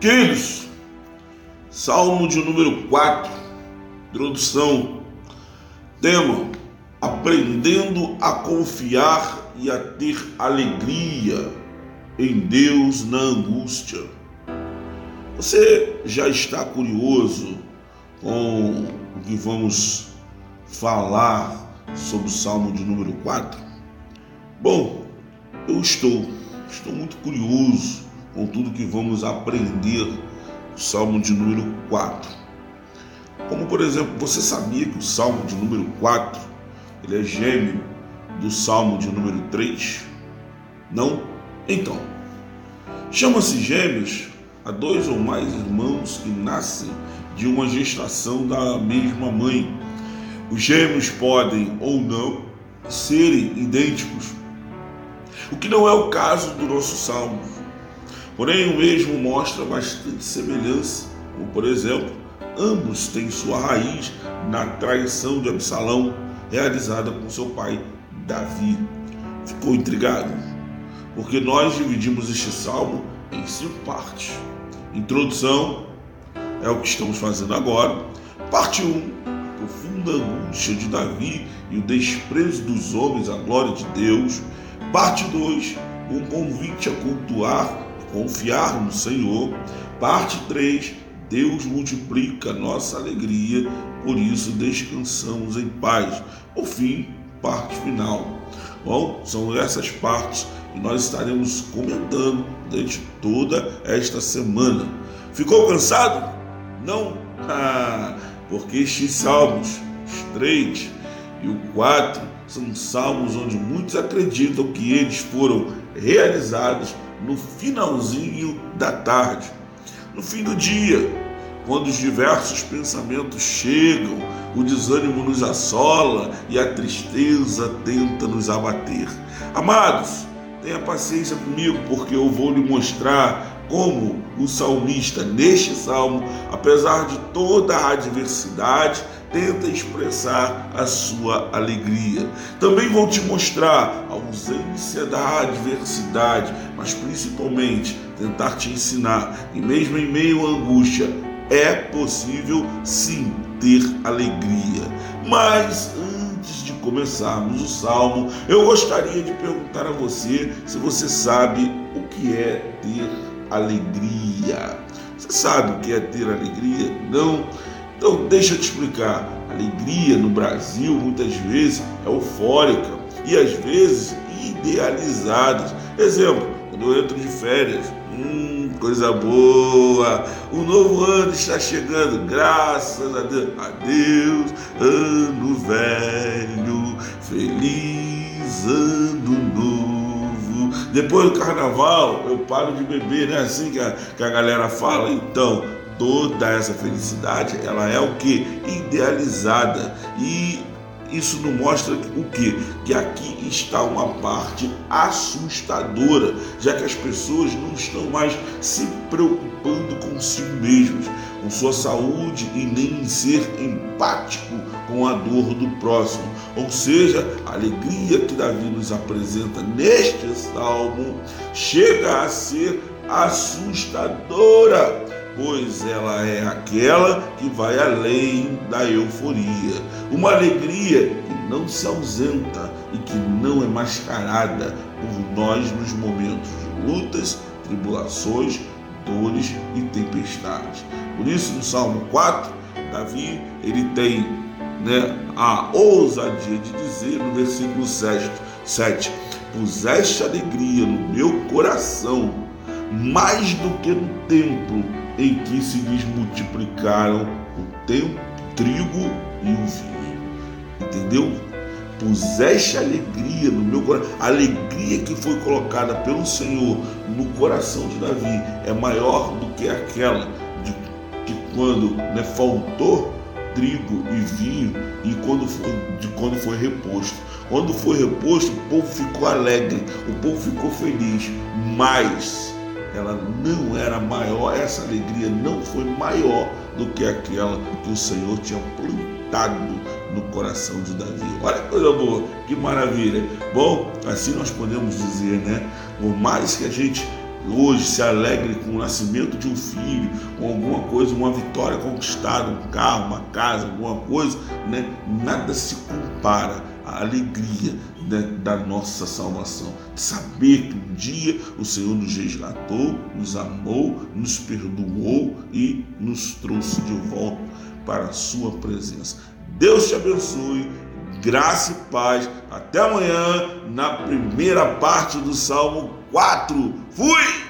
Queridos, Salmo de número 4, introdução, tema: Aprendendo a confiar e a ter alegria em Deus na angústia. Você já está curioso com o que vamos falar sobre o Salmo de número 4? Bom, eu estou, estou muito curioso com tudo que vamos aprender no Salmo de número 4. Como, por exemplo, você sabia que o Salmo de número 4 ele é gêmeo do Salmo de número 3? Não? Então, chama-se gêmeos a dois ou mais irmãos que nascem de uma gestação da mesma mãe. Os gêmeos podem ou não serem idênticos, o que não é o caso do nosso salmo. Porém, o mesmo mostra bastante semelhança, como por exemplo, ambos têm sua raiz na traição de Absalão realizada com seu pai Davi. Ficou intrigado? Porque nós dividimos este salmo em cinco partes. Introdução é o que estamos fazendo agora. Parte 1, um, profunda angústia de Davi e o desprezo dos homens à glória de Deus. Parte 2, um convite a cultuar confiar no Senhor. Parte 3, Deus multiplica nossa alegria, por isso descansamos em paz. Por fim, parte final. Bom, são essas partes que nós estaremos comentando durante toda esta semana. Ficou cansado? Não? Ah, porque estes salmos, os três e o quatro, são salmos onde muitos acreditam que eles foram realizados no finalzinho da tarde, no fim do dia, quando os diversos pensamentos chegam, o desânimo nos assola e a tristeza tenta nos abater. Amados, tenha paciência comigo, porque eu vou lhe mostrar como o salmista, neste salmo, apesar de toda a adversidade, tenta expressar a sua alegria. Também vou te mostrar a ausência da adversidade, mas principalmente tentar te ensinar que, mesmo em meio à angústia, é possível sim ter alegria. Mas antes de começarmos o salmo, eu gostaria de perguntar a você se você sabe o que é ter alegria. Você sabe o que é ter alegria? Não? Então, deixa eu te explicar. Alegria no Brasil muitas vezes é eufórica e às vezes idealizada. Exemplo, quando eu entro de férias, hum, coisa boa, o novo ano está chegando, graças a Deus. Adeus, ano velho, feliz ano novo. Depois do carnaval, eu paro de beber, né? Assim que a, que a galera fala. Então, toda essa felicidade, ela é o que? Idealizada. E isso não mostra o que? Que aqui está uma parte assustadora, já que as pessoas não estão mais se preocupando consigo mesmas, com sua saúde e nem em ser empático com a dor do próximo. Ou seja, a alegria que Davi nos apresenta neste salmo chega a ser assustadora, pois ela é aquela que vai além da euforia. Uma alegria que não se ausenta e que não é mascarada por nós nos momentos de lutas, tribulações, dores e tempestades. Por isso, no Salmo 4, Davi ele tem né, a ousadia de dizer no versículo 7, 7 puseste alegria no meu coração, mais do que no templo em que se lhes multiplicaram o tempo, trigo e o vinho. Entendeu? Puseste alegria no meu coração. A alegria que foi colocada pelo Senhor no coração de Davi é maior do que aquela de que quando né, faltou trigo e vinho e quando foi, de quando foi reposto. Quando foi reposto, o povo ficou alegre, o povo ficou feliz, mas ela não era maior, essa alegria não foi maior do que aquela que o Senhor tinha plantado no coração de Davi. Olha que coisa boa, que maravilha. Bom, assim nós podemos dizer, né? Por mais que a gente hoje se alegre com o nascimento de um filho, com alguma coisa, uma vitória conquistada, um carro, uma casa, alguma coisa, né? nada se compara à alegria né, da nossa salvação. Saber que um dia o Senhor nos resgatou, nos amou, nos perdoou e nos trouxe de volta para a sua presença. Deus te abençoe, graça e paz. Até amanhã na primeira parte do Salmo 4. Fui!